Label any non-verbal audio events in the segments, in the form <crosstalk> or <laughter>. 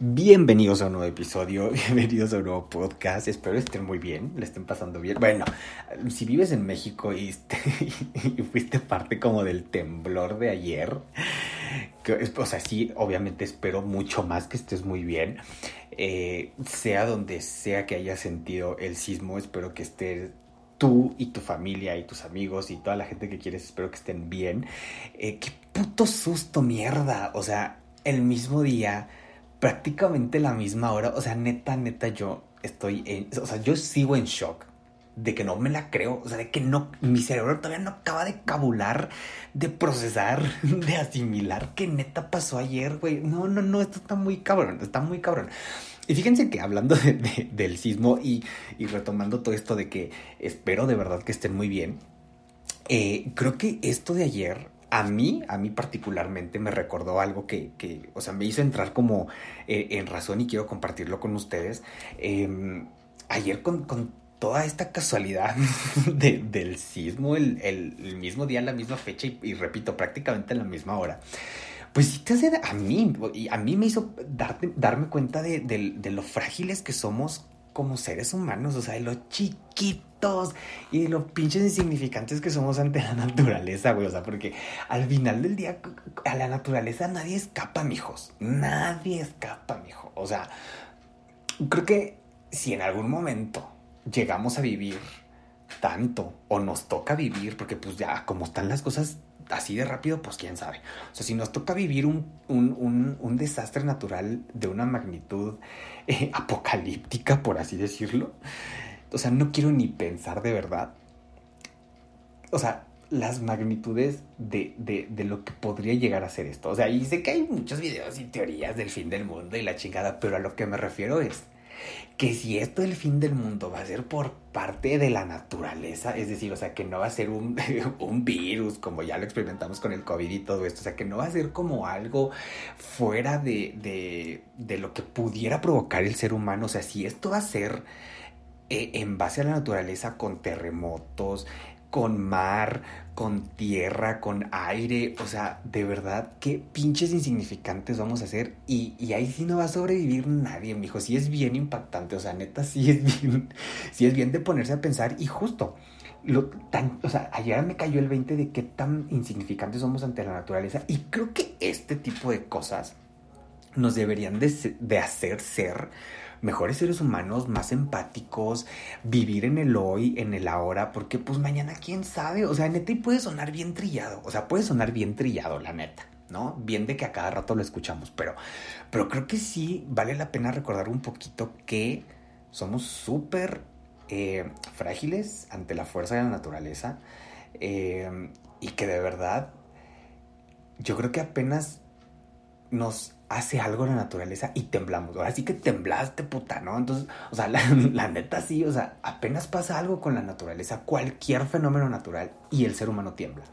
Bienvenidos a un nuevo episodio, <laughs> bienvenidos a un nuevo podcast. Espero estén muy bien, le estén pasando bien. Bueno, si vives en México y, <laughs> y fuiste parte como del temblor de ayer, que, o sea, sí, obviamente espero mucho más que estés muy bien. Eh, sea donde sea que hayas sentido el sismo, espero que estés tú y tu familia y tus amigos y toda la gente que quieres, espero que estén bien. Eh, qué puto susto, mierda. O sea, el mismo día prácticamente la misma hora. O sea, neta, neta, yo estoy en. O sea, yo sigo en shock de que no me la creo. O sea, de que no. Mi cerebro todavía no acaba de cabular, de procesar, <laughs> de asimilar que neta pasó ayer, güey. No, no, no, esto está muy cabrón. Está muy cabrón. Y fíjense que hablando de, del sismo y, y, retomando todo esto de que espero de verdad que estén muy bien, eh, creo que esto de ayer a mí, a mí particularmente me recordó algo que, que o sea, me hizo entrar como eh, en razón y quiero compartirlo con ustedes. Eh, ayer con, con, toda esta casualidad <laughs> de, del sismo, el, el, mismo día, la misma fecha y, y, repito, prácticamente en la misma hora. Pues sí te hace a mí, y a mí me hizo darte, darme cuenta de, de, de lo frágiles que somos como seres humanos, o sea, de lo chiquitos y de lo pinches insignificantes que somos ante la naturaleza, güey. O sea, porque al final del día, a la naturaleza nadie escapa, mijos. Nadie escapa, mijo. O sea, creo que si en algún momento llegamos a vivir tanto o nos toca vivir, porque pues ya como están las cosas así de rápido, pues quién sabe. O sea, si nos toca vivir un, un, un, un desastre natural de una magnitud eh, apocalíptica, por así decirlo, o sea, no quiero ni pensar de verdad. O sea, las magnitudes de, de, de, lo que podría llegar a ser esto. O sea, y sé que hay muchos videos y teorías del fin del mundo y la chingada, pero a lo que me refiero es que si esto del fin del mundo va a ser por parte de la naturaleza, es decir, o sea, que no va a ser un, <laughs> un, virus como ya lo experimentamos con el COVID y todo esto, o sea, que no va a ser como algo fuera de, de, de lo que pudiera provocar el ser humano, o sea, si esto va a ser eh, en base a la naturaleza con terremotos, con mar, con tierra, con aire, o sea, de verdad, qué pinches insignificantes vamos a ser. Y, y ahí sí no va a sobrevivir nadie, mijo, sí es bien impactante, o sea, neta, sí es bien, <laughs> sí es bien de ponerse a pensar. Y justo, lo tan, o sea, ayer me cayó el 20 de qué tan insignificantes somos ante la naturaleza. Y creo que este tipo de cosas nos deberían de, de hacer ser mejores seres humanos, más empáticos, vivir en el hoy, en el ahora, porque pues mañana quién sabe, o sea, neta y puede sonar bien trillado, o sea, puede sonar bien trillado, la neta. ¿no? Bien de que a cada rato lo escuchamos, pero, pero creo que sí vale la pena recordar un poquito que somos súper eh, frágiles ante la fuerza de la naturaleza eh, y que de verdad yo creo que apenas nos hace algo la naturaleza y temblamos. Ahora sí que temblaste, puta, ¿no? Entonces, o sea, <laughs> la, la, neta sí, o sea, apenas pasa algo con la naturaleza, cualquier fenómeno natural, y el ser humano tiembla.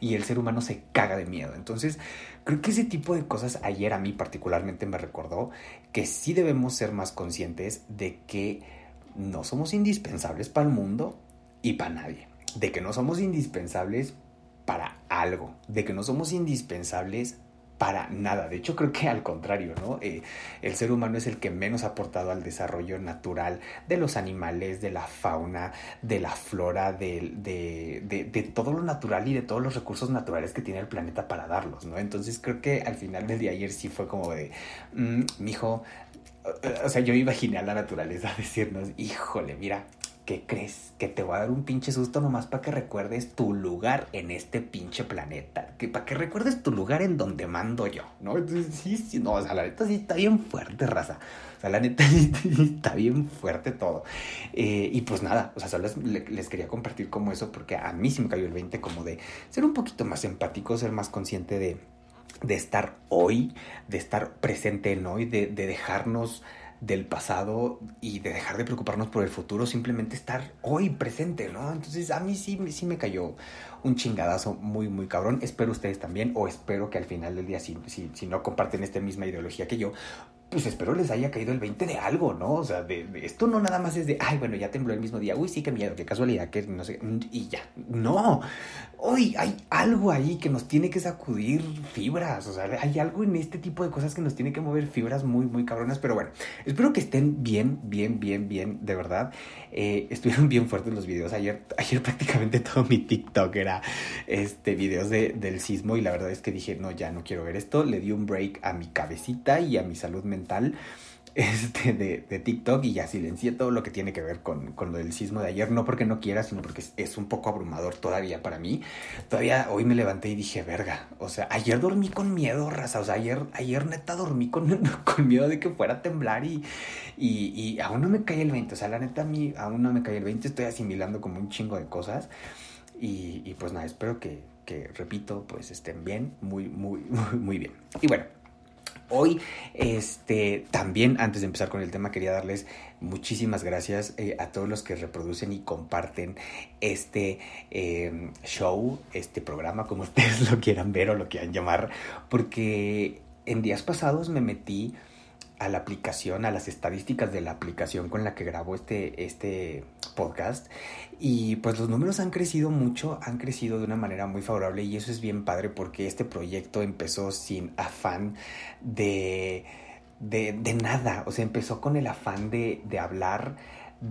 Y el ser humano se caga de miedo. Entonces, creo que ese tipo de cosas ayer a mí particularmente me recordó que sí debemos ser más conscientes de que no somos indispensables para el mundo y para nadie. De que no somos indispensables para algo. De que no somos indispensables para nada. De hecho, creo que al contrario, ¿no? Eh, el ser humano es el que menos ha aportado al desarrollo natural de los animales, de la fauna, de la flora, de, de, todo lo natural y de todos los recursos naturales que tiene el planeta para darlos, ¿no? Entonces creo que al final del día ayer sí fue como de, mm, mijo, o sea, yo imaginé a la naturaleza <laughs> decirnos, híjole, mira, ¿qué crees? Que te voy a dar un pinche susto nomás para que recuerdes tu lugar en este pinche planeta. Que para que recuerdes tu lugar en donde mando yo, ¿no? Entonces, sí, sí, no, o sea, la neta sí está bien fuerte, raza. O sea, la neta <laughs> sí está bien fuerte todo. Eh, y pues nada, o sea, solo les, quería compartir como eso porque a mí sí me cayó el 20 como de ser un poquito más empático, ser más consciente de, de estar hoy, de estar presente en hoy, de dejarnos del pasado y de dejar de preocuparnos por el futuro, simplemente estar hoy presente, ¿no? Entonces a mí sí, sí me cayó un chingadazo muy, muy cabrón. Espero ustedes también, o espero que al final del día, si, si, si no comparten esta misma ideología que yo, pues espero les haya caído el 20 de algo, ¿no? O sea, de, esto no nada más es de, ay, bueno, ya tembló el mismo día, uy, sí, qué miedo, qué casualidad, que no sé, y ya. No, hoy hay algo ahí que nos tiene que sacudir fibras, o sea, hay algo en este tipo de cosas que nos tiene que mover fibras muy, muy cabronas, pero bueno, espero que estén bien, bien, bien, bien, de verdad. Eh, estuvieron bien fuertes los videos. Ayer, ayer prácticamente todo mi TikTok era este, videos de, del sismo y la verdad es que dije, no, ya no quiero ver esto. Le di un break a mi cabecita y a mi salud mental <laughs> este, de, de, TikTok y ya silencié todo lo que tiene que ver con, con, lo del sismo de ayer, no porque no quiera, sino porque es, un poco abrumador todavía para mí. Todavía hoy me levanté y dije, verga, o sea, ayer dormí con miedo, raza, o sea, ayer, ayer neta dormí con, <laughs> con miedo de que fuera a temblar y, y, y, aún no me cae el 20, o sea, la neta a mí aún no me cae el 20, estoy asimilando como un chingo de cosas y, y pues nada, espero que, que, repito, pues estén bien, muy, muy, <laughs> muy, muy bien. Y bueno. Hoy, este, también antes de empezar con el tema, quería darles muchísimas gracias eh, a todos los que reproducen y comparten este em, show, este programa, como <laughs> ustedes lo quieran ver o lo quieran llamar, porque en días pasados me metí a la aplicación, a las estadísticas de la aplicación con la que grabo este, este podcast. Y pues los números han crecido mucho, han crecido de una manera muy favorable y eso es bien padre porque este proyecto empezó sin afán de, de, de nada. O sea, empezó con el afán de, de hablar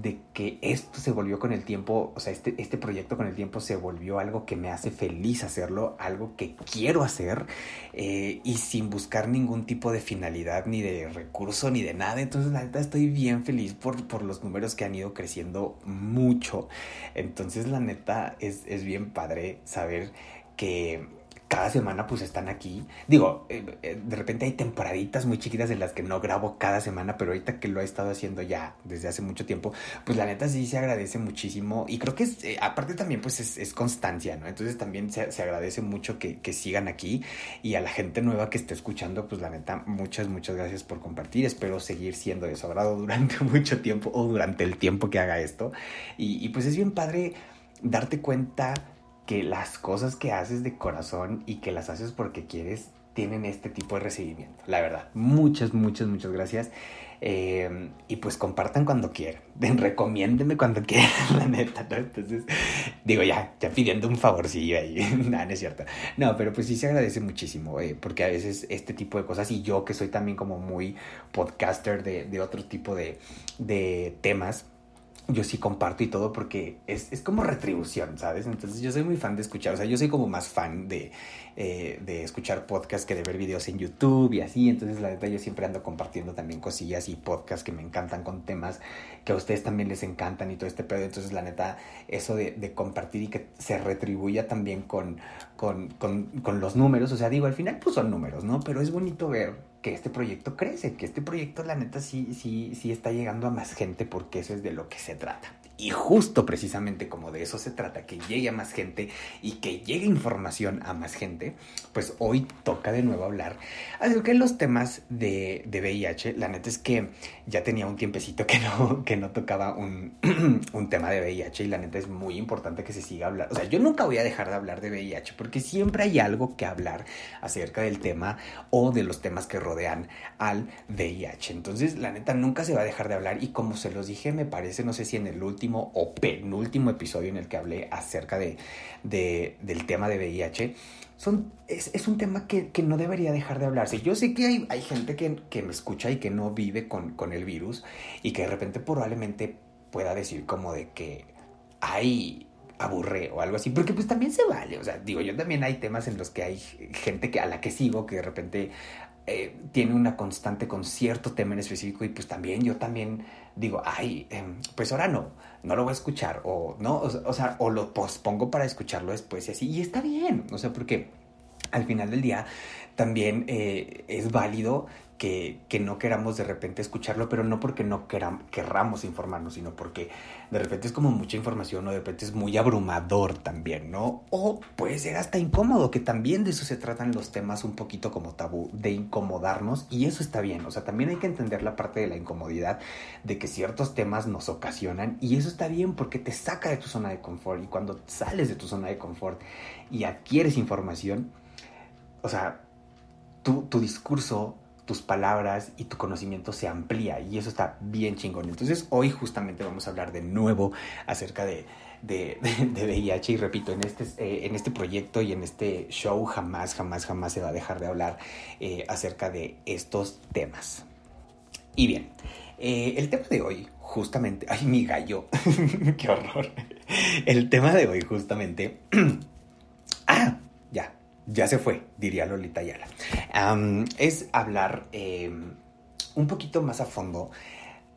de que esto se volvió con el tiempo, o sea, este, este proyecto con el tiempo se volvió algo que me hace feliz hacerlo, algo que quiero hacer eh, y sin buscar ningún tipo de finalidad, ni de recurso, ni de nada. Entonces, la neta, estoy bien feliz por, por los números que han ido creciendo mucho. Entonces, la neta, es, es bien padre saber que cada semana pues están aquí. Digo, eh, eh, de repente hay temporaditas muy chiquitas en las que no grabo cada semana, pero ahorita que lo he estado haciendo ya desde hace mucho tiempo, pues la neta sí se agradece muchísimo. Y creo que es, eh, aparte también pues es, constancia, ¿no? Entonces también se, agradece mucho que, sigan aquí y a la gente nueva que esté escuchando, pues la neta, muchas, muchas gracias por compartir. Espero seguir siendo de su agrado durante <laughs> mucho tiempo o durante el tiempo que haga esto. Y pues es bien padre darte cuenta que las cosas que haces de corazón y que las haces porque quieres tienen este tipo de recibimiento. La verdad, muchas, muchas, muchas gracias. Eh, y pues compartan cuando quieran. <laughs> Recomiéndenme cuando <laughs> quieran, la neta. Entonces, digo, ya, ya pidiendo un favorcillo ahí. <laughs> Nada, no es cierto. No, pero pues sí se agradece muchísimo, eh, porque a veces este tipo de cosas, y yo que soy también como muy podcaster de, de otro tipo de, de temas, yo sí comparto y todo porque es, es, como retribución, ¿sabes? Entonces yo soy muy fan de escuchar, o sea, yo soy como más fan de, eh, de escuchar podcasts que de ver videos en YouTube y así, entonces la verdad yo siempre ando compartiendo también cosillas y podcasts que me encantan con temas que a ustedes también les encantan y todo este pedo, entonces la neta, eso de, de compartir y que se retribuya también con, con, con, con los números, o sea, digo, al final pues son números, ¿no? Pero es bonito ver que este proyecto crece, que este proyecto la neta sí, sí, sí está llegando a más gente porque eso es de lo que se trata. Y justo precisamente como de eso se trata, que llegue a más gente y que llegue información a más gente, pues hoy toca de nuevo hablar acerca de los temas de, de VIH. La neta es que ya tenía un tiempecito que no, <laughs> que no tocaba un, <clears throat> un tema de VIH y la neta es muy importante que se siga hablando. O sea, yo nunca voy a dejar de hablar de VIH porque siempre hay algo que hablar acerca del tema o de los temas que rodean al VIH. Entonces, la neta, nunca se va a dejar de hablar y como se los dije, me parece, no sé si en el último o penúltimo episodio en el que hablé acerca de, del tema de VIH, son, es, un tema que, no debería dejar de hablarse. Yo sé que hay, hay gente que, me escucha y que no vive con, con el virus y que de repente probablemente pueda decir como de que hay aburre o algo así, porque pues también se vale, o sea, digo, yo también hay temas en los que hay gente que a la que sigo que de repente eh, tiene una constante con cierto tema en específico y pues también yo también digo, ay, em, pues ahora no, no lo voy a escuchar o no, o, sea, o lo pospongo para escucharlo después y así, y está bien, o sea, porque al final del día también eh, es válido que, no queramos de repente escucharlo, pero no porque no queram, querramos informarnos, sino porque de repente es como mucha información o de repente es muy abrumador también, ¿no? O puede ser hasta incómodo, que también de eso se tratan los temas un poquito como tabú, de incomodarnos y eso está bien, o sea, también hay que entender la parte de la incomodidad, de que ciertos temas nos ocasionan y eso está bien porque te saca de tu zona de confort y cuando sales de tu zona de confort y adquieres información, o sea, tu, tu discurso tus palabras y tu conocimiento se amplía y eso está bien chingón. Entonces hoy justamente vamos a hablar de nuevo acerca de, de, <laughs> VIH y repito, en este, eh, en este proyecto y en este show jamás, jamás, jamás se va a dejar de hablar eh, acerca de estos temas. Y bien, eh, el tema de hoy justamente, ay mi gallo, <laughs> qué horror. El tema de hoy justamente... <clears throat> ah, ya se fue, diría Lolita Ayala. es hablar em, un poquito más a fondo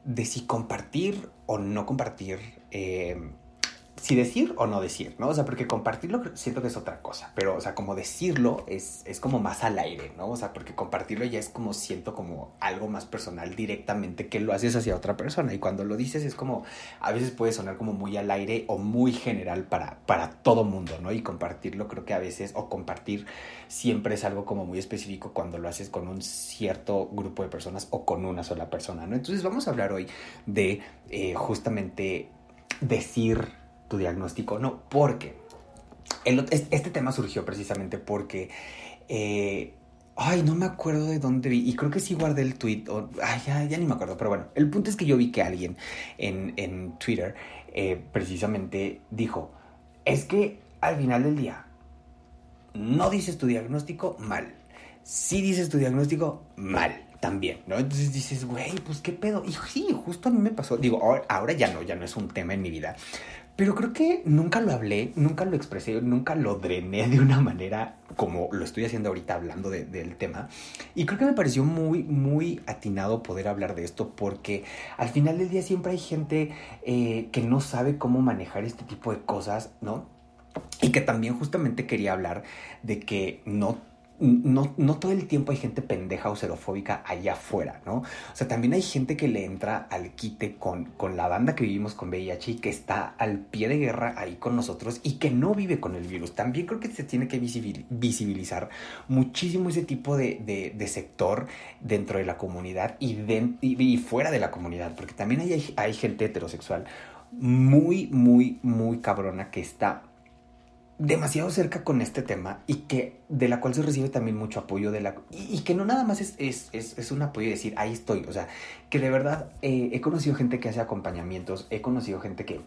de si compartir o no compartir em, si decir o no decir, ¿no? O sea, porque compartirlo siento que es otra cosa, pero, o sea, como decirlo es, es como más al aire, ¿no? O sea, porque compartirlo ya es como siento como algo más personal directamente que lo haces hacia otra persona y cuando lo dices es como, a veces puede sonar como muy al aire o muy general para, para todo mundo, ¿no? Y compartirlo creo que a veces, o compartir siempre es algo como muy específico cuando lo haces con un cierto grupo de personas o con una sola persona, ¿no? Entonces vamos a hablar hoy de eh, justamente decir tu diagnóstico no, porque este tema surgió precisamente porque, eh, ay, no me acuerdo de dónde vi, y creo que sí guardé el tweet, o, ay, ya, ni me acuerdo, pero bueno, el punto es que yo vi que alguien en, Twitter eh, precisamente dijo, es que al final del día, no dices tu diagnóstico mal, si dices tu diagnóstico mal también, ¿no? Entonces dices, güey, pues qué pedo. Y sí, justo a mí me pasó. Digo, ahora, ya no, ya no es un tema en mi vida. Pero creo que nunca lo hablé, nunca lo expresé, nunca lo drené de una manera como lo estoy haciendo ahorita hablando del tema. Y creo que me pareció muy, muy atinado poder hablar de esto porque al final del día siempre hay gente eh, que no sabe cómo manejar este tipo de cosas, ¿no? Y que también justamente quería hablar de que no no, no, todo el tiempo hay gente pendeja o xerofóbica allá afuera, ¿no? O sea, también hay gente que le entra al quite con, con la banda que vivimos con VIH y que está al pie de guerra ahí con nosotros y que no vive con el virus. También creo que se tiene que visibilizar muchísimo ese tipo de, sector dentro de la comunidad y, y, fuera de la comunidad, porque también hay, hay gente heterosexual muy, muy, muy cabrona que está demasiado cerca con este tema y que de la cual se recibe también mucho apoyo de la y, que no nada más es, es, es, un apoyo y decir ahí estoy, o sea, que de verdad eh, he conocido gente que hace acompañamientos, he conocido gente que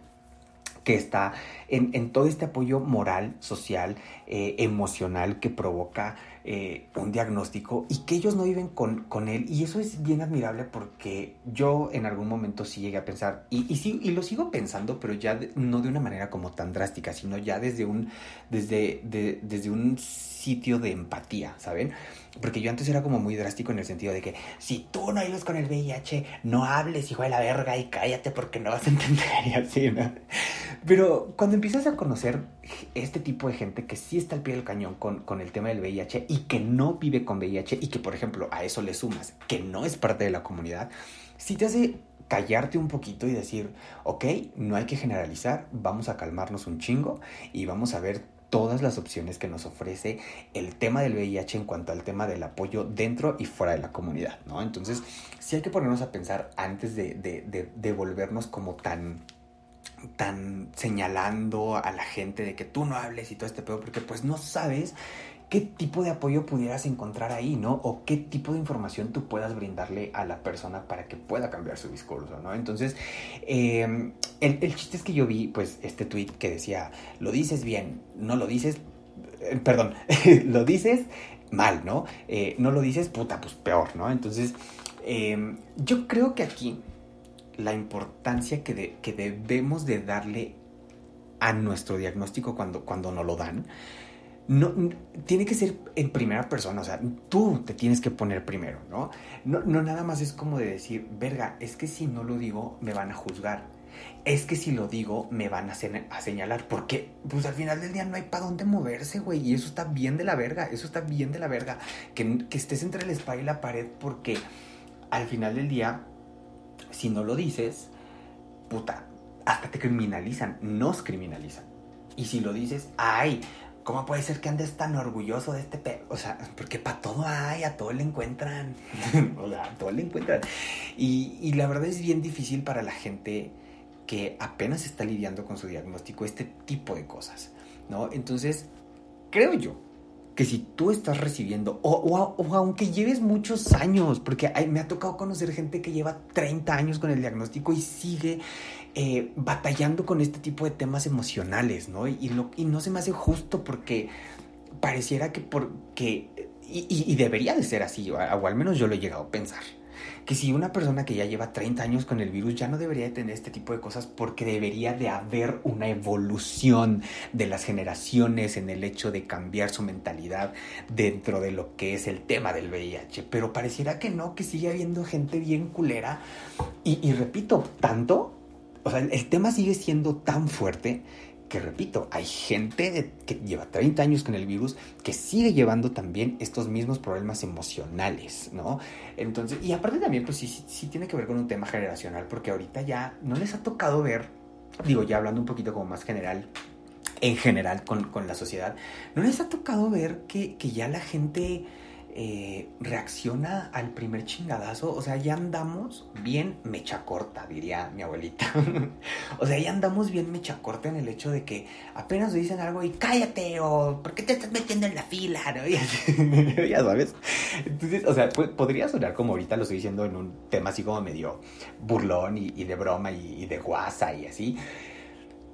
que está en, en, todo este apoyo moral, social, eh, emocional que provoca eh, un diagnóstico y que ellos no viven con, con, él. Y eso es bien admirable porque yo en algún momento sí llegué a pensar, y, y, sí, y lo sigo pensando, pero ya no de una manera como tan drástica, sino ya desde un, desde, desde un sitio de empatía, ¿saben? Porque yo antes era como muy drástico en el sentido de que si tú no vives con el VIH, no hables, hijo de la verga, y cállate porque no vas a entender y así, ¿no? Pero cuando empiezas a conocer este tipo de gente que sí está al pie del cañón con, con el tema del VIH y que no vive con VIH y que, por ejemplo, a eso le sumas que no es parte de la comunidad, sí te hace callarte un poquito y decir, ok, no hay que generalizar, vamos a calmarnos un chingo y vamos a ver todas las opciones que nos ofrece el tema del VIH en cuanto al tema del apoyo dentro y fuera de la comunidad, ¿no? Entonces, sí hay que ponernos a pensar antes de, de, volvernos como tan tan señalando a la gente de que tú no hables y todo este pedo, porque pues no sabes qué tipo de apoyo pudieras encontrar ahí, ¿no? O qué tipo de información tú puedas brindarle a la persona para que pueda cambiar su discurso, ¿no? Entonces, em, el, chiste es que yo vi, pues, este tweet que decía, lo dices bien, no lo dices, eh, perdón, <laughs> lo dices mal, ¿no? Eh, no lo dices, puta, pues peor, ¿no? Entonces, em, yo creo que aquí la importancia que, que debemos de darle a nuestro diagnóstico cuando, cuando nos lo dan, no, tiene que ser en primera persona, o sea, tú te tienes que poner primero, ¿no? ¿no? Nada más es como de decir, verga, es que si no lo digo me van a juzgar, es que si lo digo me van a, a señalar, porque pues al final del día no hay para dónde moverse, güey, y eso está bien de la verga, eso está bien de la verga, que, que estés entre el spa y la pared, porque al final del día, si no lo dices, puta, hasta te criminalizan, nos criminalizan. Y si lo dices, ay, ¿Cómo puede ser que andes tan orgulloso de este pedo? O sea, porque para todo hay, a todo le encuentran. <laughs> o sea, a todo le encuentran. Y, la verdad es bien difícil para la gente que apenas está lidiando con su diagnóstico este tipo de cosas, ¿no? Entonces, creo yo que si tú estás recibiendo, o, o, aunque lleves muchos años, porque me ha tocado conocer gente que lleva 30 años con el diagnóstico y sigue eh, batallando con este tipo de temas emocionales, ¿no? Y, lo, no se me hace justo porque pareciera que porque... Y, y, debería de ser así, o al menos yo lo he llegado a pensar que si una persona que ya lleva 30 años con el virus ya no debería de tener este tipo de cosas porque debería de haber una evolución de las generaciones en el hecho de cambiar su mentalidad dentro de lo que es el tema del VIH. Pero pareciera que no, que sigue habiendo gente bien culera. Y repito, tanto, o sea, el tema sigue siendo tan fuerte que repito, hay gente que lleva 30 años con el virus que sigue llevando también estos mismos problemas emocionales, ¿no? Entonces, y aparte también, pues sí, sí, tiene que ver con un tema generacional, porque ahorita ya no les ha tocado ver, digo, ya hablando un poquito como más general, en general con, con la sociedad, no les ha tocado ver que, que ya la gente eh, reacciona al primer chingadazo. O sea, ya andamos bien mecha corta, diría mi abuelita. <laughs> o sea, ya andamos bien mecha corta en el hecho de que apenas dicen algo y cállate o ¿por qué te estás metiendo en la fila? <laughs> ya sabes. Entonces, o sea, podría sonar como ahorita lo estoy diciendo en un tema así como medio burlón y, de broma y de guasa y así.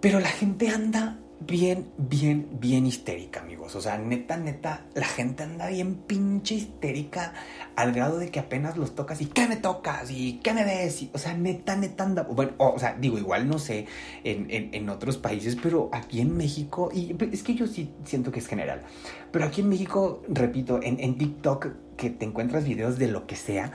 Pero la gente anda bien, bien, bien histérica, amigos. O sea, neta, neta, la gente anda bien pinche histérica al grado de que apenas los tocas y ¿qué me tocas? ¿Y qué me ves? o sea, neta, neta anda. Bueno, o, sea, digo, igual no sé en, en, otros países, pero aquí en México, y es que yo sí siento que es general, pero aquí en México, repito, en, en TikTok que te encuentras videos de lo que sea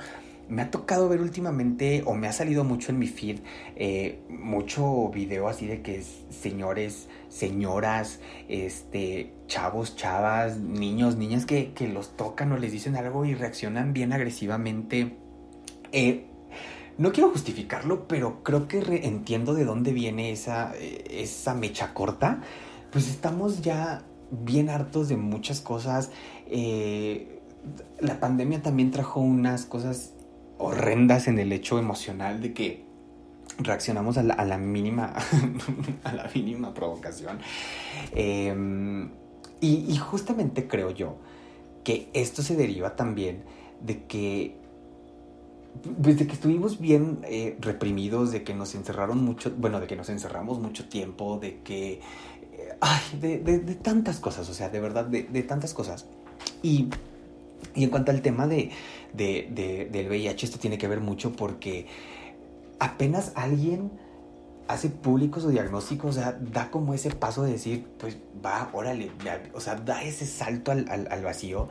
me ha tocado ver últimamente, o me ha salido mucho en mi feed, eh, mucho video así de que señores, señoras, este, chavos, chavas, niños, niñas que, los tocan o les dicen algo y reaccionan bien agresivamente. Eh, no quiero justificarlo, pero creo que entiendo de dónde viene esa, eh, esa mecha corta. Pues estamos ya bien hartos de muchas cosas. la pandemia también trajo unas cosas horrendas en el hecho emocional de que reaccionamos a la, mínima <laughs> a la mínima provocación. Em, y, justamente creo yo que esto se deriva también de que desde que estuvimos bien eh, reprimidos de que nos encerraron mucho bueno de que nos encerramos mucho tiempo de que eh, ay, de, de, tantas cosas o sea de verdad de, de tantas cosas. Y y en cuanto al tema de, del VIH, esto tiene que ver mucho porque apenas alguien hace público su diagnóstico, o sea, da como ese paso de decir, pues va, órale, o sea, da ese salto al, vacío.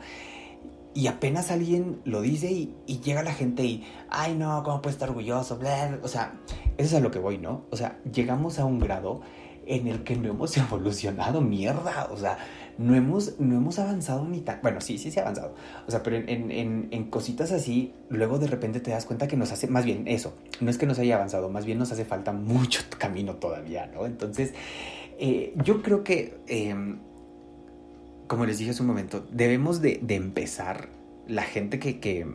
Y apenas alguien lo dice y, llega la gente y, ay no, ¿cómo puede estar orgulloso? O sea, eso es a lo que voy, ¿no? O sea, llegamos a un grado en el que no hemos <laughs> evolucionado, mierda. O sea, no hemos, no hemos avanzado ni tan... Bueno, sí, sí se ha avanzado. O sea, pero en, en, en, cositas así, luego de repente te das cuenta que nos hace, más bien eso, no es que nos haya avanzado, más bien nos hace falta mucho camino todavía, ¿no? Entonces, eh, yo creo que, em, como les dije hace un momento, debemos de, de empezar, la gente que, que,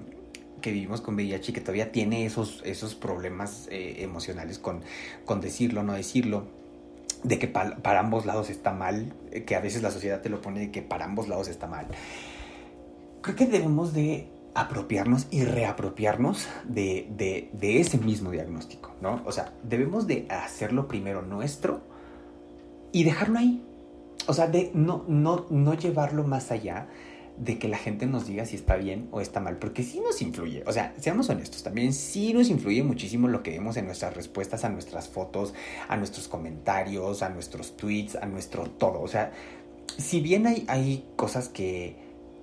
que, vivimos con VIH y que todavía tiene esos, esos problemas eh, emocionales con, con decirlo, no decirlo, de que para, ambos lados está mal, eh, que a veces la sociedad te lo pone de que para ambos lados está mal. Creo que debemos de apropiarnos y reapropiarnos de, de, ese mismo diagnóstico, ¿no? O sea, debemos de hacerlo primero nuestro y dejarlo ahí. O sea, de no, no, no llevarlo más allá de que la gente nos diga si está bien o está mal, porque sí nos influye, o sea, seamos honestos, también sí nos influye muchísimo lo que vemos en nuestras respuestas a nuestras fotos, a nuestros comentarios, a nuestros tweets, a nuestro todo, o sea, si bien hay, hay cosas que,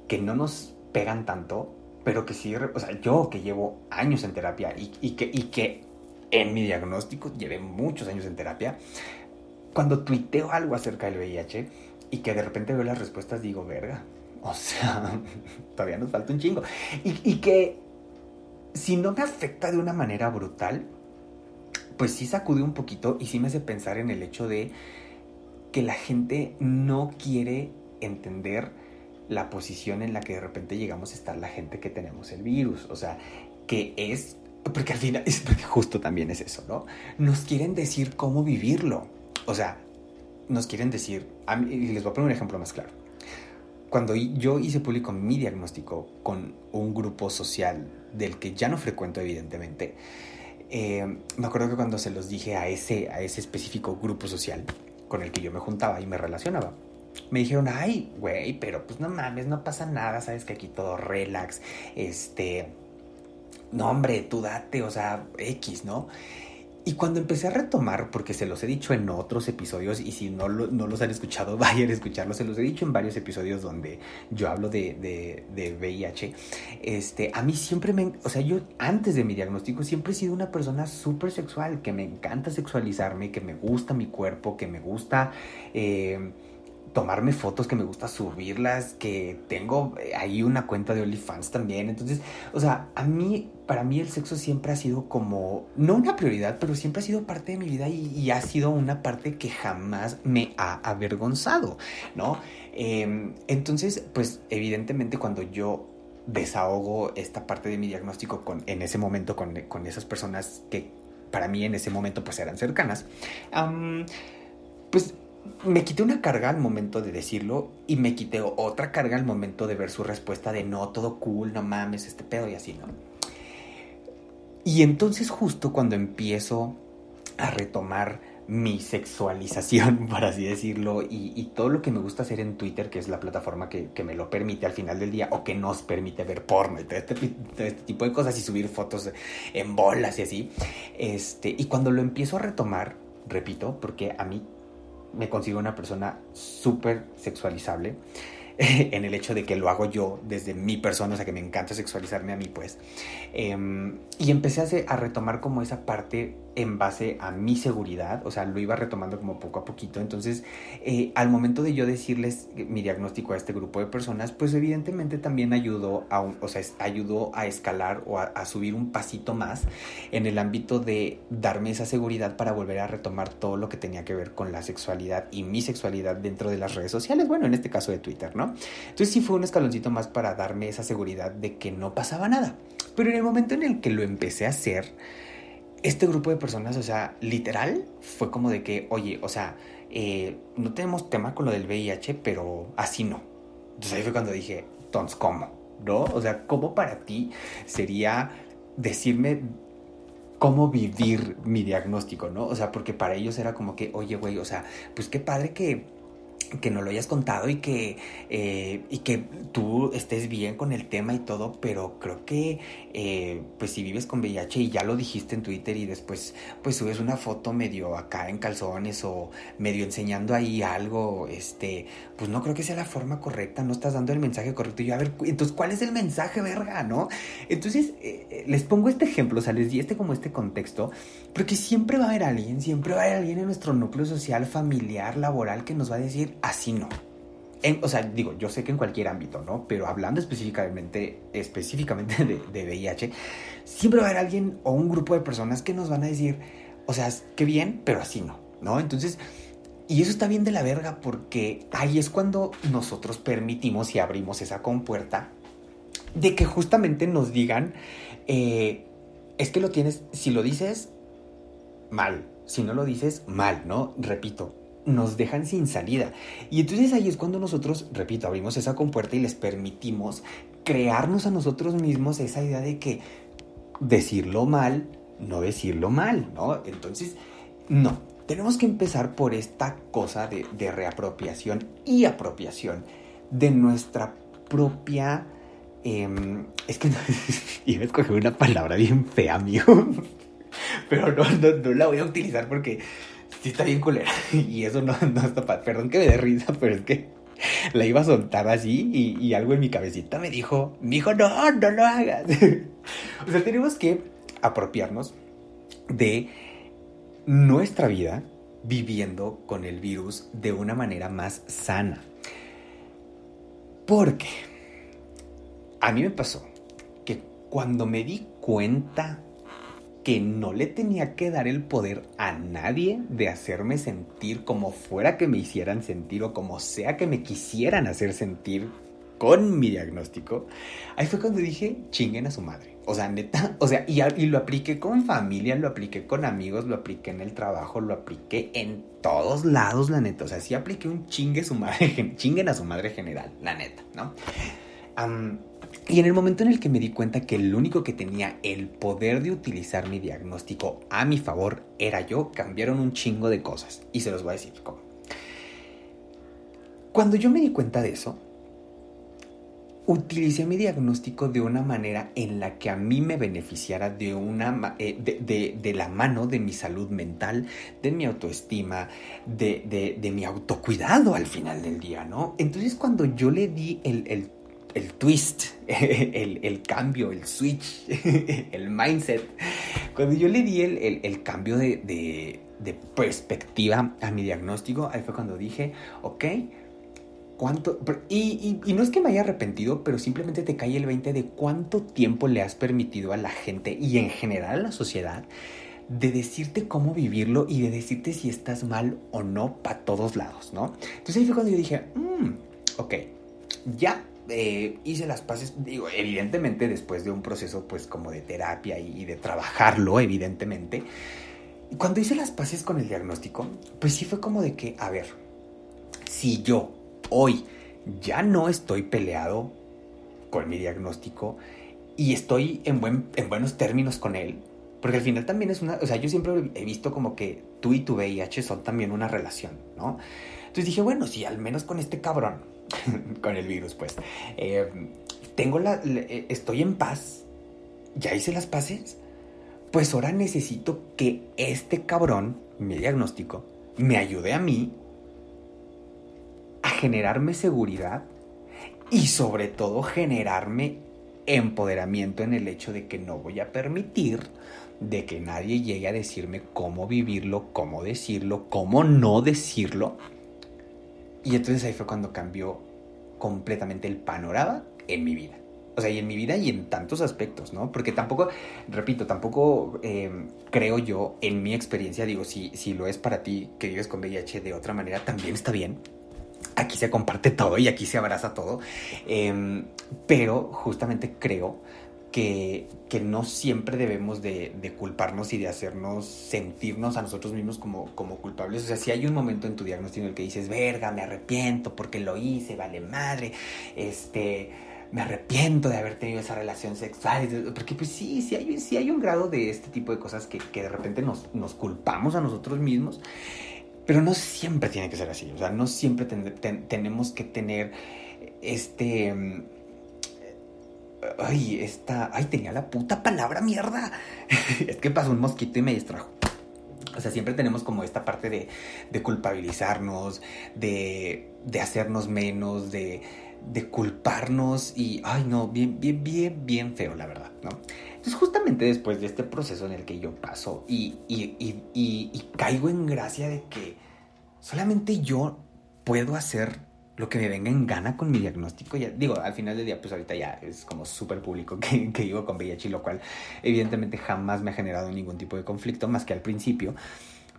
que no nos pegan tanto, pero que sí, o sea, yo que llevo años en terapia y, y, que, y que en mi diagnóstico llevé muchos años en terapia, cuando tuiteo algo acerca del VIH y que de repente veo las respuestas, digo, verga, o sea, <laughs> todavía nos falta un chingo. Y, que si no me afecta de una manera brutal, pues sí sacude un poquito y sí me hace pensar en el hecho de que la gente no quiere entender la posición en la que de repente llegamos a estar la gente que tenemos el virus. O sea, que es, porque al final, es justo también es eso, ¿no? Nos quieren decir cómo vivirlo. O sea, nos quieren decir, y les voy a poner un ejemplo más claro cuando yo hice público mi diagnóstico con un grupo social del que ya no frecuento evidentemente, eh, me acuerdo que cuando se los dije a ese, a ese específico grupo social con el que yo me juntaba y me relacionaba, me dijeron, ay, güey, pero pues no mames, no pasa nada, sabes que aquí todo relax, este, no hombre, tú date, o sea, X, ¿no? Y cuando empecé a retomar, porque se los he dicho en otros episodios, y si no, no los han escuchado, <laughs> vayan a escucharlos, se los he dicho en varios episodios donde yo hablo de, de, de, VIH, este, a mí siempre me, o sea, yo antes de mi diagnóstico siempre he sido una persona súper sexual, que me encanta sexualizarme, que me gusta mi cuerpo, que me gusta... Eh, tomarme fotos, que me gusta subirlas, que tengo eh, ahí una cuenta de OnlyFans también. Entonces, o sea, a mí, para mí el sexo siempre ha sido como, no una prioridad, pero siempre ha sido parte de mi vida y, ha sido una parte que jamás me ha avergonzado, ¿no? Em, entonces, pues evidentemente cuando yo desahogo esta parte de mi diagnóstico con, en ese momento con, con esas personas que para mí en ese momento pues eran cercanas, pues me quité una carga al momento de decirlo y me quité otra carga al momento de ver su respuesta de no, todo cool, no mames, este pedo y así, ¿no? Y entonces justo cuando empiezo a retomar mi sexualización, <laughs> por así decirlo, y, todo lo que me gusta hacer en Twitter, que es la plataforma que, me lo permite al final del día, o que nos permite ver porno y todo este, este, tipo de cosas y subir fotos en bolas y así. Este, y cuando lo empiezo a retomar, repito, porque a mí me consigo una persona súper sexualizable <laughs> en el hecho de que lo hago yo desde mi persona, o sea que me encanta sexualizarme a mí pues. Em, y empecé a, a, retomar como esa parte en base a mi seguridad, o sea, lo iba retomando como poco a poquito. Entonces, eh, al momento de yo decirles mi diagnóstico a este grupo de personas, pues evidentemente también ayudó a, o sea, ayudó a escalar o a, subir un pasito más en el ámbito de darme esa seguridad para volver a retomar todo lo que tenía que ver con la sexualidad y mi sexualidad dentro de las redes sociales, bueno, en este caso de Twitter, Entonces sí fue un escaloncito más para darme esa seguridad de que no pasaba nada. Pero en el momento en el que lo empecé a hacer, este grupo de personas, o sea, literal, fue como de que, oye, o sea, eh, no tenemos tema con lo del VIH, pero así no. Entonces ahí fue cuando dije, entonces, ¿cómo? ¿No? O sea, ¿cómo para ti sería decirme cómo vivir mi diagnóstico, ¿no? O sea, porque para ellos era como que, oye, güey, o sea, pues qué padre que que no lo hayas contado y que, eh, y que tú estés bien con el tema y todo, pero creo que eh, pues si vives con VIH y ya lo dijiste en Twitter y después pues subes una foto medio acá en calzones o medio enseñando ahí algo, este, pues no creo que sea la forma correcta, no estás dando el mensaje correcto. Yo, a ver, entonces, ¿cuál es el mensaje, verga, no? Entonces, eh, les pongo este ejemplo, o sea, les di este como este contexto, porque siempre va a haber alguien, siempre va a haber alguien en nuestro núcleo social, familiar, laboral, que nos va a decir, así no. o sea, digo, yo sé que en cualquier ámbito, ¿no? Pero hablando específicamente, específicamente de, de, VIH, siempre va a haber alguien o un grupo de personas que nos van a decir, o sea, qué bien, pero así no, ¿no? Entonces, y eso está bien de la verga porque ahí es cuando nosotros permitimos y abrimos esa compuerta de que justamente nos digan, eh, es que lo tienes, si lo dices, mal, si no lo dices, mal, ¿no? Repito, nos dejan sin salida. Y entonces ahí es cuando nosotros, repito, abrimos esa compuerta y les permitimos crearnos a nosotros mismos esa idea de que decirlo mal, no decirlo mal, ¿no? Entonces, no, tenemos que empezar por esta cosa de, reapropiación y apropiación de nuestra propia... Em, es que no, <laughs> iba a escoger una palabra bien fea, amigo. <laughs> Pero no, no, la voy a utilizar porque sí está bien culera. <laughs> Y eso no, no está para. Perdón que me dé risa, pero es que la iba a soltar así y, algo en mi cabecita me dijo, mi hijo, no, no lo hagas. <laughs> o sea, tenemos que apropiarnos de nuestra vida viviendo con el virus de una manera más sana. Porque a mí me pasó que cuando me di cuenta que no le tenía que dar el poder a nadie de hacerme sentir como fuera que me hicieran sentir o como sea que me quisieran hacer sentir con mi diagnóstico, ahí fue cuando dije, chinguen a su madre. O sea, neta, o sea, y, lo apliqué con familia, lo apliqué con amigos, lo apliqué en el trabajo, lo apliqué en todos lados, la neta. O sea, sí apliqué un chingue su madre, <laughs> a su madre general, la neta, ¿no? Y en el momento en el que me di cuenta que el único que tenía el poder de utilizar mi diagnóstico a mi favor era yo, cambiaron un chingo de cosas. Y se los voy a decir cómo. Cuando yo me di cuenta de eso, utilicé mi diagnóstico de una manera en la que a mí me beneficiara de, una, eh, de, la mano de mi salud mental, de mi autoestima, de, mi autocuidado al final del día, ¿no? Entonces cuando yo le di el, twist, <laughs> el, cambio, el switch, <laughs> el mindset, cuando yo le di el, cambio de perspectiva a mi diagnóstico, ahí fue cuando dije, ok, cuánto. Y, no es que me haya arrepentido, pero simplemente te cae el 20 de cuánto tiempo le has permitido a la gente y en general a la sociedad de decirte cómo vivirlo y de decirte si estás mal o no para todos lados, ¿no? Entonces ahí fue cuando yo dije, mmm, ok, ya eh, hice las paces, digo, evidentemente después de un proceso pues como de terapia y, de trabajarlo, evidentemente. cuando hice las paces con el diagnóstico, pues sí fue como de que, a ver, si yo hoy ya no estoy peleado con mi diagnóstico y estoy en, buen, en buenos términos con él. Porque al final también es una, o sea, yo siempre he visto como que tú y tu VIH son también una relación, ¿no? Entonces dije, bueno, si al menos con este cabrón, <laughs> con el virus, pues, eh, tengo la, eh, estoy en paz, ya hice las paces, pues ahora necesito que este cabrón, mi diagnóstico, me ayude a mí a generarme seguridad y sobre todo generarme empoderamiento en el hecho de que no voy a permitir de que nadie llegue a decirme cómo vivirlo, cómo decirlo, cómo no decirlo. Y entonces ahí fue cuando cambió completamente el panorama en mi vida. O sea, y en mi vida y en tantos aspectos, ¿no? Porque tampoco, repito, tampoco eh, creo yo, en mi experiencia, digo, si, si lo es para ti que vives con VIH de otra manera, también está bien aquí se comparte todo y aquí se abraza todo. Em, pero justamente creo que, no siempre debemos de, culparnos y de hacernos sentirnos a nosotros mismos como, culpables. O sea, si hay un momento en tu diagnóstico en el que dices, verga, me arrepiento porque lo hice, vale madre, este, me arrepiento de haber tenido esa relación sexual. Porque pues sí, sí hay, un grado de este tipo de cosas que, de repente nos, nos culpamos a nosotros mismos. Pero no siempre tiene que ser así, o sea, no siempre tenemos que tener este... Ay, esta... Ay, tenía la puta palabra mierda. <laughs> es que pasó un mosquito y me distrajo. O sea, siempre tenemos como esta parte de, culpabilizarnos, de, de, hacernos menos, de, de, culparnos y, ay no, bien, bien, bien, bien feo, la verdad, ¿no? Entonces, justamente después de este proceso en el que yo paso y, y, caigo en gracia de que solamente yo puedo hacer lo que me venga en gana con mi diagnóstico. Ya, digo, al final del día, pues ahorita ya es como súper público que, <laughs> que vivo con VIH, lo cual evidentemente jamás me ha generado ningún tipo de conflicto, más que al principio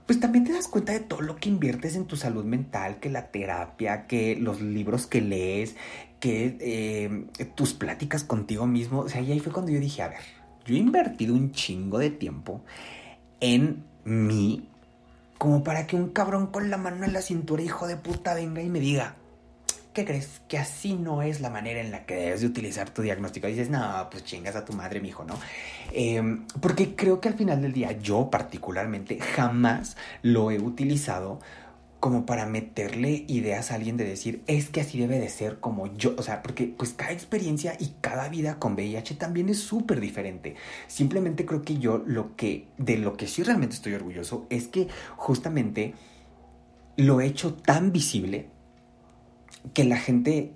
pues también te das cuenta de todo lo que inviertes en tu salud mental, que la terapia, que los libros que lees, que eh, tus pláticas contigo mismo. O sea, y ahí fue cuando yo dije, a ver, yo he invertido un chingo de tiempo en mí como para que un cabrón con la mano en la cintura, hijo de puta, venga y me diga, ¿qué crees? Que así no es la manera en la que debes de utilizar tu diagnóstico. Y dices, no, pues chingas a tu madre, mijo, ¿no? Em, porque creo que al final del día, yo particularmente jamás lo he utilizado como para meterle ideas a alguien de decir, es que así debe de ser como yo, o sea, porque pues cada experiencia y cada vida con VIH también es súper diferente. Simplemente creo que yo lo que, de lo que sí realmente estoy orgulloso es que justamente lo he hecho tan visible que la gente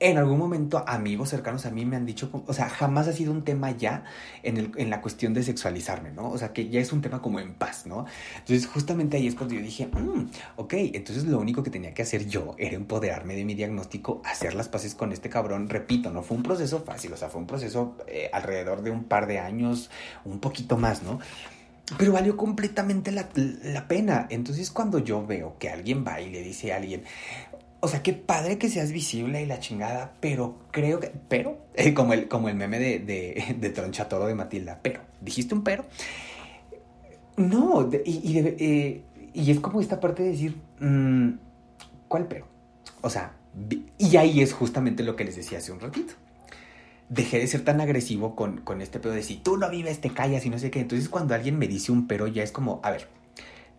en algún momento amigos cercanos a mí me han dicho, o sea, jamás ha sido un tema ya en, el, en, la cuestión de sexualizarme, ¿no? O sea, que ya es un tema como en paz, ¿no? Entonces, justamente ahí es cuando yo dije, mm, ok, entonces lo único que tenía que hacer yo era empoderarme de mi diagnóstico, hacer las paces con este cabrón. Repito, no fue un proceso fácil, o sea, fue un proceso eh, alrededor de un par de años, un poquito más, ¿no? Pero valió completamente la, la, pena. Entonces cuando yo veo que alguien va y le dice a alguien, o sea, qué padre que seas visible y la chingada, pero creo que, pero, <laughs> como, el, como el meme de, de, de Tronchatoro de Matilda, pero, dijiste un pero. No, y, eh, y, es como esta parte de decir, mm, ¿cuál pero? O sea, y ahí es justamente lo que les decía hace un ratito. Dejé de ser tan agresivo con, con este pedo de si tú no vives, te callas y no sé qué. Entonces, cuando alguien me dice un pero, ya es como, a ver,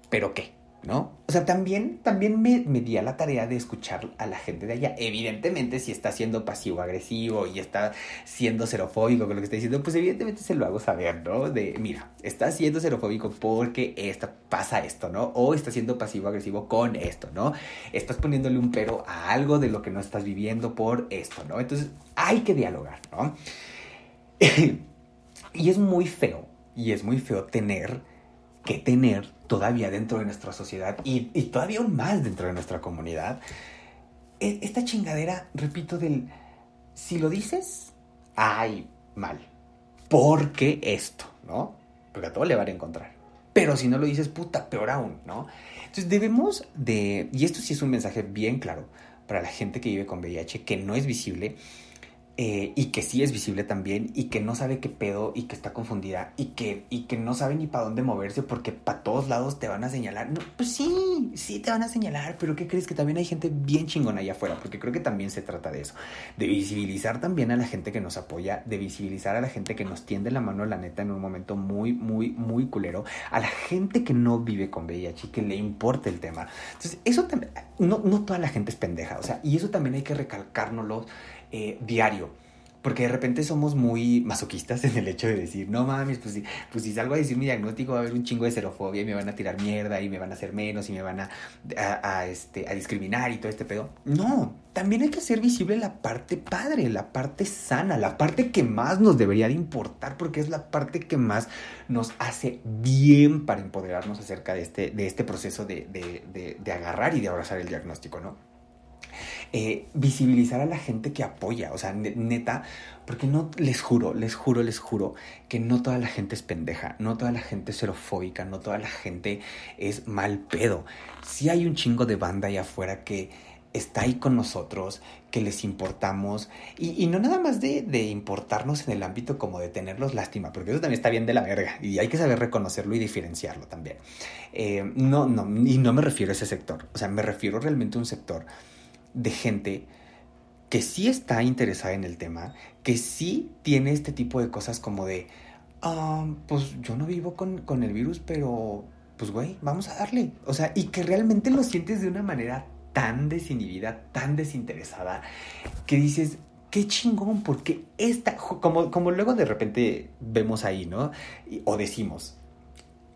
¿pero qué? ¿No? O sea, también, también me, me, di a la tarea de escuchar a la gente de allá. Evidentemente, si está siendo pasivo-agresivo y está siendo xerofóbico con lo que está diciendo, pues evidentemente se lo hago saber, ¿no? De, mira, está siendo xerofóbico porque esta, pasa esto, ¿no? O está siendo pasivo-agresivo con esto, ¿no? Estás poniéndole un pero a algo de lo que no estás viviendo por esto, ¿no? Entonces, hay que dialogar, ¿no? <laughs> y es muy feo, y es muy feo tener que tener todavía dentro de nuestra sociedad y, todavía aún más dentro de nuestra comunidad. E, esta chingadera, repito, del si lo dices, ay, mal. Porque esto, ¿no? Porque a todo le van a encontrar. Pero si no lo dices, puta, peor aún, ¿no? Entonces debemos de, y esto sí es un mensaje bien claro para la gente que vive con VIH, que no es visible, eh, y que sí es visible también y que no sabe qué pedo y que está confundida y que, y que no sabe ni para dónde moverse porque para todos lados te van a señalar. Pues sí, sí te van a señalar, pero ¿qué crees? Que también hay gente bien chingona allá afuera, porque creo que también se trata de eso, de visibilizar también a la gente que nos apoya, de visibilizar a la gente que nos tiende la mano, la neta, en un momento muy, muy, muy culero, a la gente que no vive con VIH y que le importa el tema. Entonces, eso también, no, no toda la gente es pendeja, o sea, y eso también hay que recalcárnoslo eh, diario. Porque de repente somos muy masoquistas <laughs> en el hecho de decir, no mames, pues si, pues si salgo a decir mi diagnóstico va a haber un chingo de xerofobia y me van a tirar mierda y me van a hacer menos y me van a, a, este, a discriminar y todo este pedo. No, también hay que hacer visible la parte padre, la parte sana, la parte que más nos debería de importar porque es la parte que más nos hace bien para empoderarnos acerca de este, de este proceso de, de, de agarrar y de abrazar el diagnóstico, ¿no? Eh, visibilizar a la gente que apoya, o sea, neta, porque no, les juro, les juro, les juro que no toda la gente es pendeja, no toda la gente es xerofóbica, no toda la gente es mal pedo. Si hay un chingo de banda ahí afuera que está ahí con nosotros, que les importamos, y, no nada más de, importarnos en el ámbito como de tenerlos lástima, porque eso también está bien de la verga, y hay que saber reconocerlo y diferenciarlo también. Eh, no, no, y no me refiero a ese sector, o sea, me refiero realmente a un sector de gente que sí está interesada en el tema, que sí tiene este tipo de cosas como de, ah, pues yo no vivo con, el virus, pero pues güey, vamos a darle. O sea, y que realmente lo sientes de una manera tan desinhibida, tan desinteresada, que dices, qué chingón, porque esta, como, como luego de repente vemos ahí, ¿no? O decimos,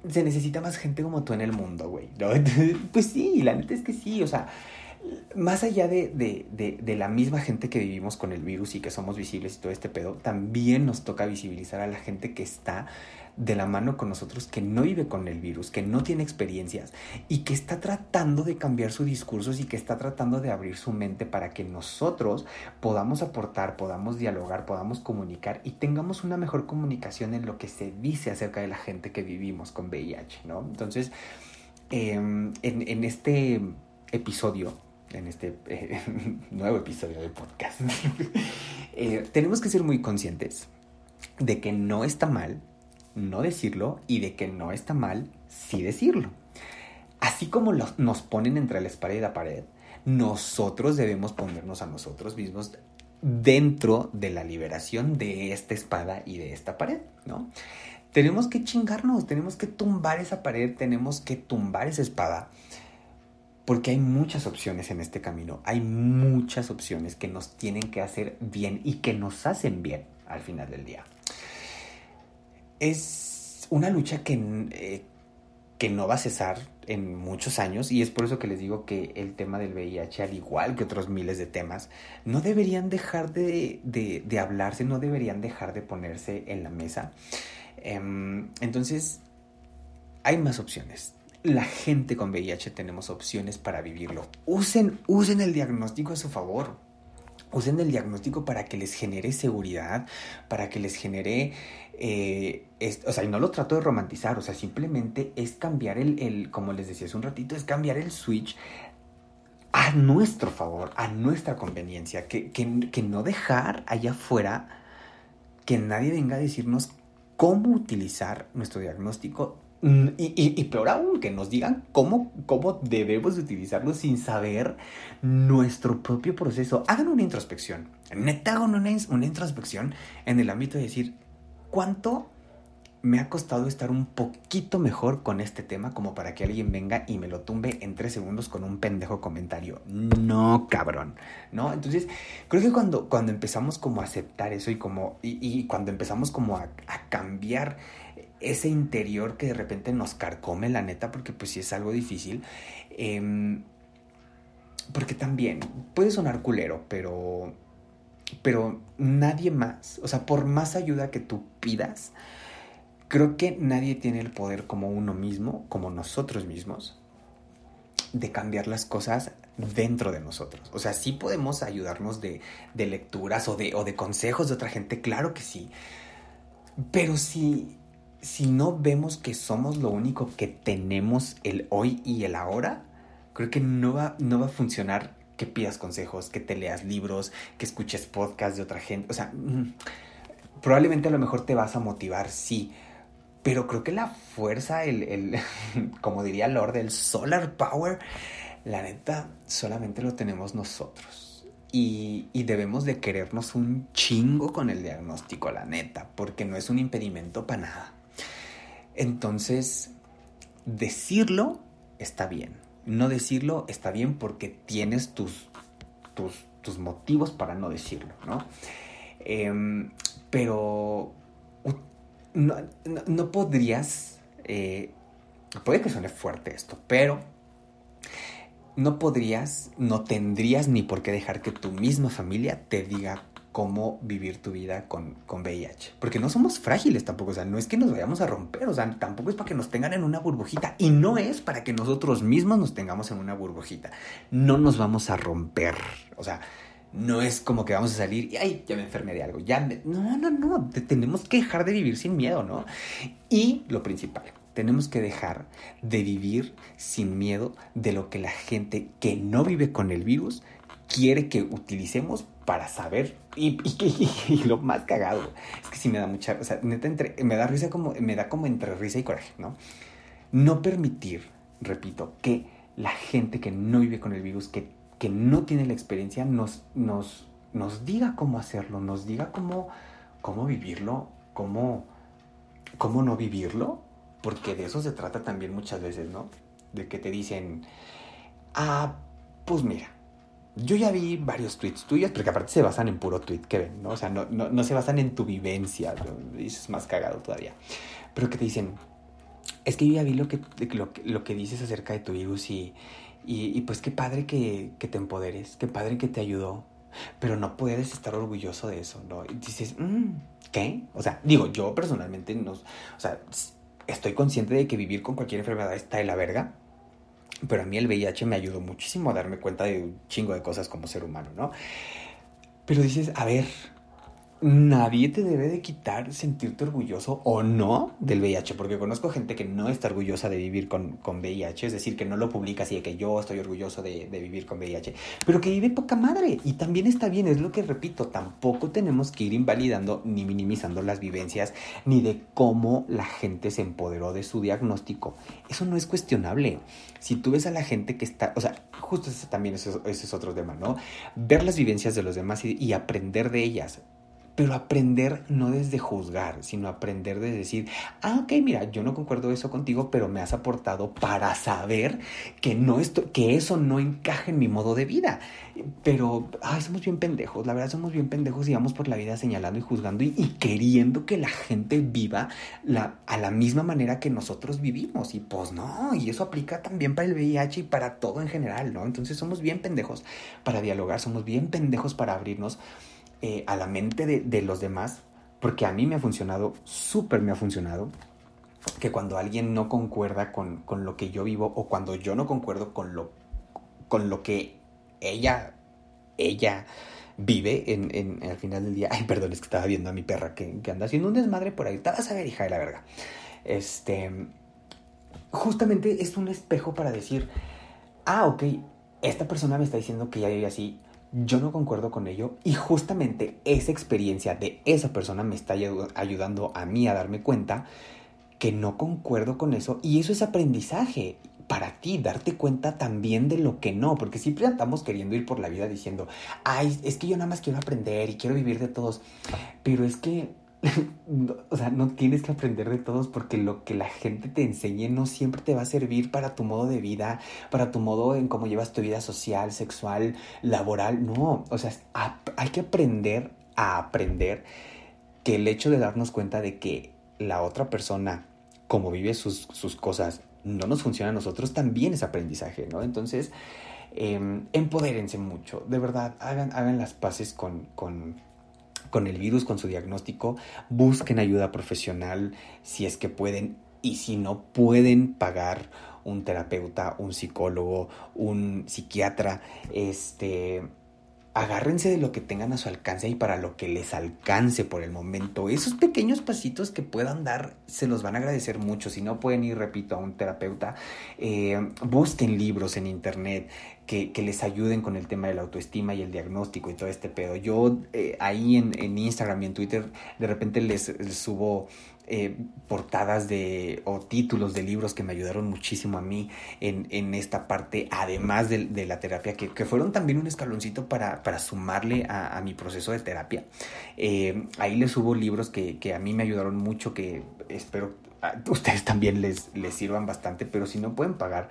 se necesita más gente como tú en el mundo, güey, ¿no? <laughs> pues sí, la neta es que sí, o sea, más allá de, la misma gente que vivimos con el virus y que somos visibles y todo este pedo, también nos toca visibilizar a la gente que está de la mano con nosotros, que no vive con el virus, que no tiene experiencias y que está tratando de cambiar su discurso y que está tratando de abrir su mente para que nosotros podamos aportar, podamos dialogar, podamos comunicar y tengamos una mejor comunicación en lo que se dice acerca de la gente que vivimos con VIH, ¿no? Entonces, em, en este episodio en este eh, <laughs> nuevo episodio del podcast. <laughs> Eh, tenemos que ser muy conscientes de que no está mal no decirlo y de que no está mal sí decirlo. así como nos ponen entre la espada y la pared, nosotros debemos ponernos a nosotros mismos dentro de la liberación de esta espada y de esta pared, ¿no? Tenemos que chingarnos, tenemos que tumbar esa pared, tenemos que tumbar esa espada, porque hay muchas opciones en este camino, hay muchas opciones que nos tienen que hacer bien y que nos hacen bien al final del día. Es una lucha que, eh, que no va a cesar en muchos años y es por eso que les digo que el tema del VIH, al igual que otros miles de temas, no deberían dejar de, de, hablarse, no deberían dejar de ponerse en la mesa. Em, entonces, hay más opciones. La gente con VIH tenemos opciones para vivirlo. Usen, usen el diagnóstico a su favor. Usen el diagnóstico para que les genere seguridad, para que les genere eh, o sea, y no lo trato de romantizar, o sea, simplemente es cambiar el, como les decía hace un ratito, es cambiar el switch a nuestro favor, a nuestra conveniencia, que, que, no dejar allá afuera que nadie venga a decirnos cómo utilizar nuestro diagnóstico mm, y, peor aún, que nos digan cómo, cómo debemos utilizarlo sin saber nuestro propio proceso. Hagan una introspección. Neta, una, una introspección en el ámbito de decir, ¿Cuánto me ha costado estar un poquito mejor con este tema como para que alguien venga y me lo tumbe en tres segundos con un pendejo comentario. No, cabrón, ¿no? Entonces, creo que cuando, cuando empezamos como a aceptar eso y como, y, cuando empezamos como a, cambiar ese interior que de repente nos carcome, la neta, porque pues sí es algo difícil, em, porque también puede sonar culero, pero pero nadie más, o sea, por más ayuda que tú pidas, creo que nadie tiene el poder como uno mismo, como nosotros mismos, de cambiar las cosas dentro de nosotros. O sea, sí podemos ayudarnos de, lecturas o de, o de consejos de otra gente, claro que sí. Pero si, si no vemos que somos lo único que tenemos el hoy y el ahora, creo que no va, no va a funcionar que pidas consejos, que te leas libros, que escuches podcasts de otra gente. O sea, mm, probablemente a lo mejor te vas a motivar, sí. Pero creo que la fuerza, el, <laughs> como diría Lord, el solar power, la neta, solamente lo tenemos nosotros. Y, y, debemos de querernos un chingo con el diagnóstico, la neta, porque no es un impedimento para nada. Entonces, decirlo está bien no decirlo está bien porque tienes tus, tus, motivos para no decirlo, ¿no? Em, pero no, podrías, eh, puede que suene fuerte esto, pero no podrías, no tendrías ni por qué dejar que tu misma familia te diga cómo vivir tu vida con, con VIH. Porque no somos frágiles tampoco, o sea, no es que nos vayamos a romper, o sea, tampoco es para que nos tengan en una burbujita y no es para que nosotros mismos nos tengamos en una burbujita. No nos vamos a romper, o sea, no es como que vamos a salir y, ay, ya me enfermé de algo, ya No, no, no, tenemos que dejar de vivir sin miedo, ¿no? Y lo principal, tenemos que dejar de vivir sin miedo de lo que la gente que no vive con el virus quiere que utilicemos para saber. <laughs> Y, lo más cagado es que sí me da mucha, o sea, neta, entre, me da risa como, me da como entre risa y coraje, ¿no? No permitir, repito, que la gente que no vive con el virus, que, que no tiene la experiencia, nos, nos, nos diga cómo hacerlo, nos diga cómo, cómo vivirlo, cómo, cómo no vivirlo, porque de eso se trata también muchas veces, ¿no? De que te dicen, ah, pues mira, yo ya vi varios tweets tuyos, porque aparte se basan en puro tweet que ven, ¿no? O sea, no, no, se basan en tu vivencia, es más cagado todavía. Pero que te dicen, es que yo ya vi lo que, lo, lo que dices acerca de tu virus y, y, pues qué padre que, que, te empoderes, qué padre que te ayudó, pero no puedes estar orgulloso de eso, ¿no? Y dices, mm, ¿qué? O sea, digo, yo personalmente no, o sea, estoy consciente de que vivir con cualquier enfermedad está de la verga, pero a mí el VIH me ayudó muchísimo a darme cuenta de un chingo de cosas como ser humano, ¿no? Pero dices, a ver, nadie te debe de quitar sentirte orgulloso o no del VIH, porque conozco gente que no está orgullosa de vivir con, con VIH, es decir, que no lo publica así de que yo estoy orgulloso de, de, vivir con VIH, pero que vive poca madre y también está bien, es lo que repito, tampoco tenemos que ir invalidando ni minimizando las vivencias ni de cómo la gente se empoderó de su diagnóstico. Eso no es cuestionable. Si tú ves a la gente que está, o sea, justo ese también es otro tema, ¿no? Ver las vivencias de los demás y aprender de ellas pero aprender no desde juzgar, sino aprender de decir, ah, ok, mira, yo no concuerdo eso contigo, pero me has aportado para saber que, no esto, que eso no encaja en mi modo de vida. Pero, ay, somos bien pendejos, la verdad somos bien pendejos y vamos por la vida señalando y juzgando y, y queriendo que la gente viva la, a la misma manera que nosotros vivimos. Y pues no, y eso aplica también para el VIH y para todo en general, ¿no? Entonces somos bien pendejos para dialogar, somos bien pendejos para abrirnos eh, a la mente de, de, los demás, porque a mí me ha funcionado, súper me ha funcionado, que cuando alguien no concuerda con, con, lo que yo vivo o cuando yo no concuerdo con lo, con lo que ella, ella vive en, en, al final del día. Ay, perdón, es que estaba viendo a mi perra que, que anda haciendo un desmadre por ahí. Te vas a ver, hija de la verga. Este, justamente es un espejo para decir, ah, ok, esta persona me está diciendo que ya vive así, yo no concuerdo con ello y justamente esa experiencia de esa persona me está ayudando a mí a darme cuenta que no concuerdo con eso y eso es aprendizaje para ti, darte cuenta también de lo que no, porque siempre estamos queriendo ir por la vida diciendo, ay, es que yo nada más quiero aprender y quiero vivir de todos, pero es que o sea, no tienes que aprender de todos porque lo que la gente te enseñe no siempre te va a servir para tu modo de vida, para tu modo en cómo llevas tu vida social, sexual, laboral. No, o sea, hay que aprender a aprender que el hecho de darnos cuenta de que la otra persona, como vive sus, sus cosas, no nos funciona a nosotros, también es aprendizaje, ¿no? Entonces, eh, empodérense mucho, de verdad, hagan, hagan las paces con, con con el virus, con su diagnóstico, busquen ayuda profesional si es que pueden y si no pueden pagar un terapeuta, un psicólogo, un psiquiatra, este agárrense de lo que tengan a su alcance y para lo que les alcance por el momento. Esos pequeños pasitos que puedan dar se los van a agradecer mucho. Si no pueden ir, repito, a un terapeuta, eh, busquen libros en internet que, les ayuden con el tema de la autoestima y el diagnóstico y todo este pedo. Yo eh, ahí en, Instagram y en Twitter de repente les subo eh, portadas de o títulos de libros que me ayudaron muchísimo a mí en, en esta parte, además de, de la terapia, que, que, fueron también un escaloncito para, para sumarle a, a, mi proceso de terapia. Eh, ahí les subo libros que, que, a mí me ayudaron mucho, que espero a ustedes también les, les sirvan bastante, pero si no pueden pagar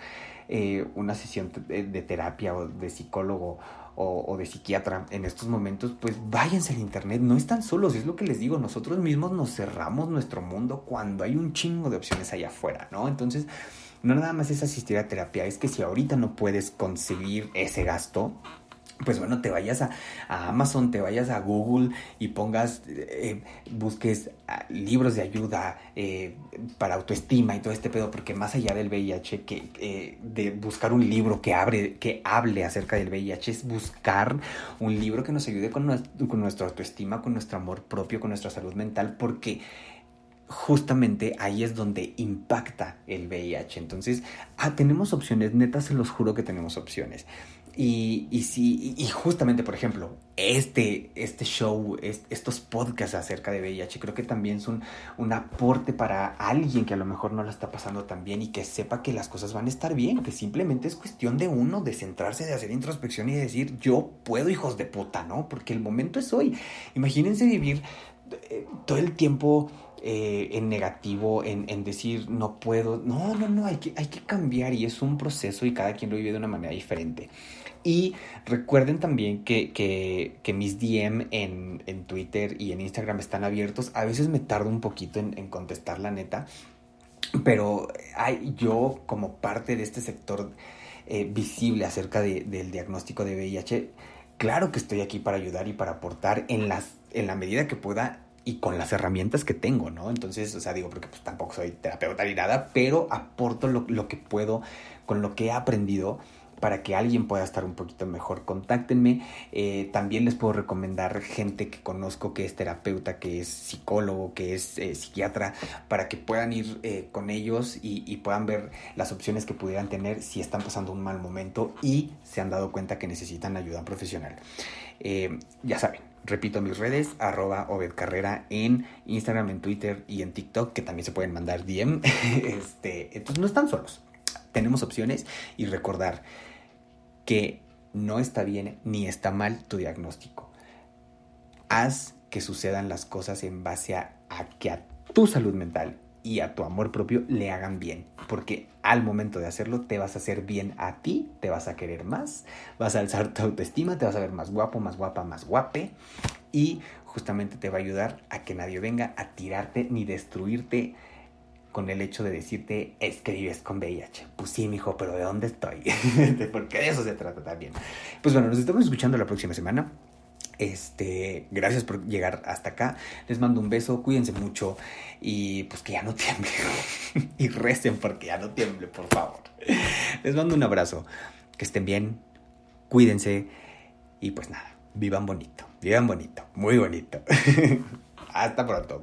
eh, una sesión de, de terapia o de psicólogo o, o, de psiquiatra en estos momentos, pues váyanse al internet, no están solos, es lo que les digo, nosotros mismos nos cerramos nuestro mundo cuando hay un chingo de opciones allá afuera, ¿no? Entonces, no nada más es asistir a terapia, es que si ahorita no puedes conseguir ese gasto, pues bueno, te vayas a, a, Amazon, te vayas a Google y pongas, eh, busques ah, libros de ayuda eh, para autoestima y todo este pedo, porque más allá del VIH, que, eh, de buscar un libro que, abre, que hable acerca del VIH, es buscar un libro que nos ayude con, con nuestra autoestima, con nuestro amor propio, con nuestra salud mental, porque justamente ahí es donde impacta el VIH. Entonces, ah, tenemos opciones, neta, se los juro que tenemos opciones. Y, y, sí, y justamente, por ejemplo, este, este show, es, estos podcasts acerca de VIH, creo que también son un aporte para alguien que a lo mejor no la está pasando tan bien y que sepa que las cosas van a estar bien, que simplemente es cuestión de uno, de centrarse, de hacer introspección y de decir, yo puedo, hijos de puta, ¿no? Porque el momento es hoy. Imagínense vivir eh, todo el tiempo eh, en negativo, en, en, decir no puedo. No, no, no, hay que, hay que cambiar y es un proceso y cada quien lo vive de una manera diferente. Y recuerden también que, que, mis DM en, en, Twitter y en Instagram están abiertos. A veces me tardo un poquito en, en contestar la neta, pero hay, yo como parte de este sector eh, visible acerca de, del diagnóstico de VIH, claro que estoy aquí para ayudar y para aportar en, las, en la medida que pueda y con las herramientas que tengo, ¿no? Entonces, o sea, digo, porque pues tampoco soy terapeuta ni nada, pero aporto lo, lo que puedo con lo que he aprendido para que alguien pueda estar un poquito mejor, contáctenme. Eh, también les puedo recomendar gente que conozco que es terapeuta, que es psicólogo, que es eh, psiquiatra, para que puedan ir eh, con ellos y, puedan ver las opciones que pudieran tener si están pasando un mal momento y se han dado cuenta que necesitan ayuda profesional. ya saben, repito mis redes, arroba Obed Carrera en Instagram, en Twitter y en TikTok, que también se pueden mandar DM. <laughs> este, entonces no están solos. Tenemos opciones y recordar, que no está bien ni está mal tu diagnóstico. Haz que sucedan las cosas en base a, que a tu salud mental y a tu amor propio le hagan bien. Porque al momento de hacerlo te vas a hacer bien a ti, te vas a querer más, vas a alzar tu autoestima, te vas a ver más guapo, más guapa, más guape. Y justamente te va a ayudar a que nadie venga a tirarte ni destruirte con el hecho de decirte es que vives con VIH. Pues sí, mijo, pero ¿de dónde estoy? <laughs> Porque de eso se trata también. Pues bueno, nos estamos escuchando la próxima semana. Este, gracias por llegar hasta acá. Les mando un beso, cuídense mucho y pues que ya no tiemble. <laughs> y recen porque ya no tiemble, por favor. Les mando un abrazo. Que estén bien, cuídense y pues nada, vivan bonito, vivan bonito, muy bonito. <laughs> hasta pronto.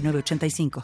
85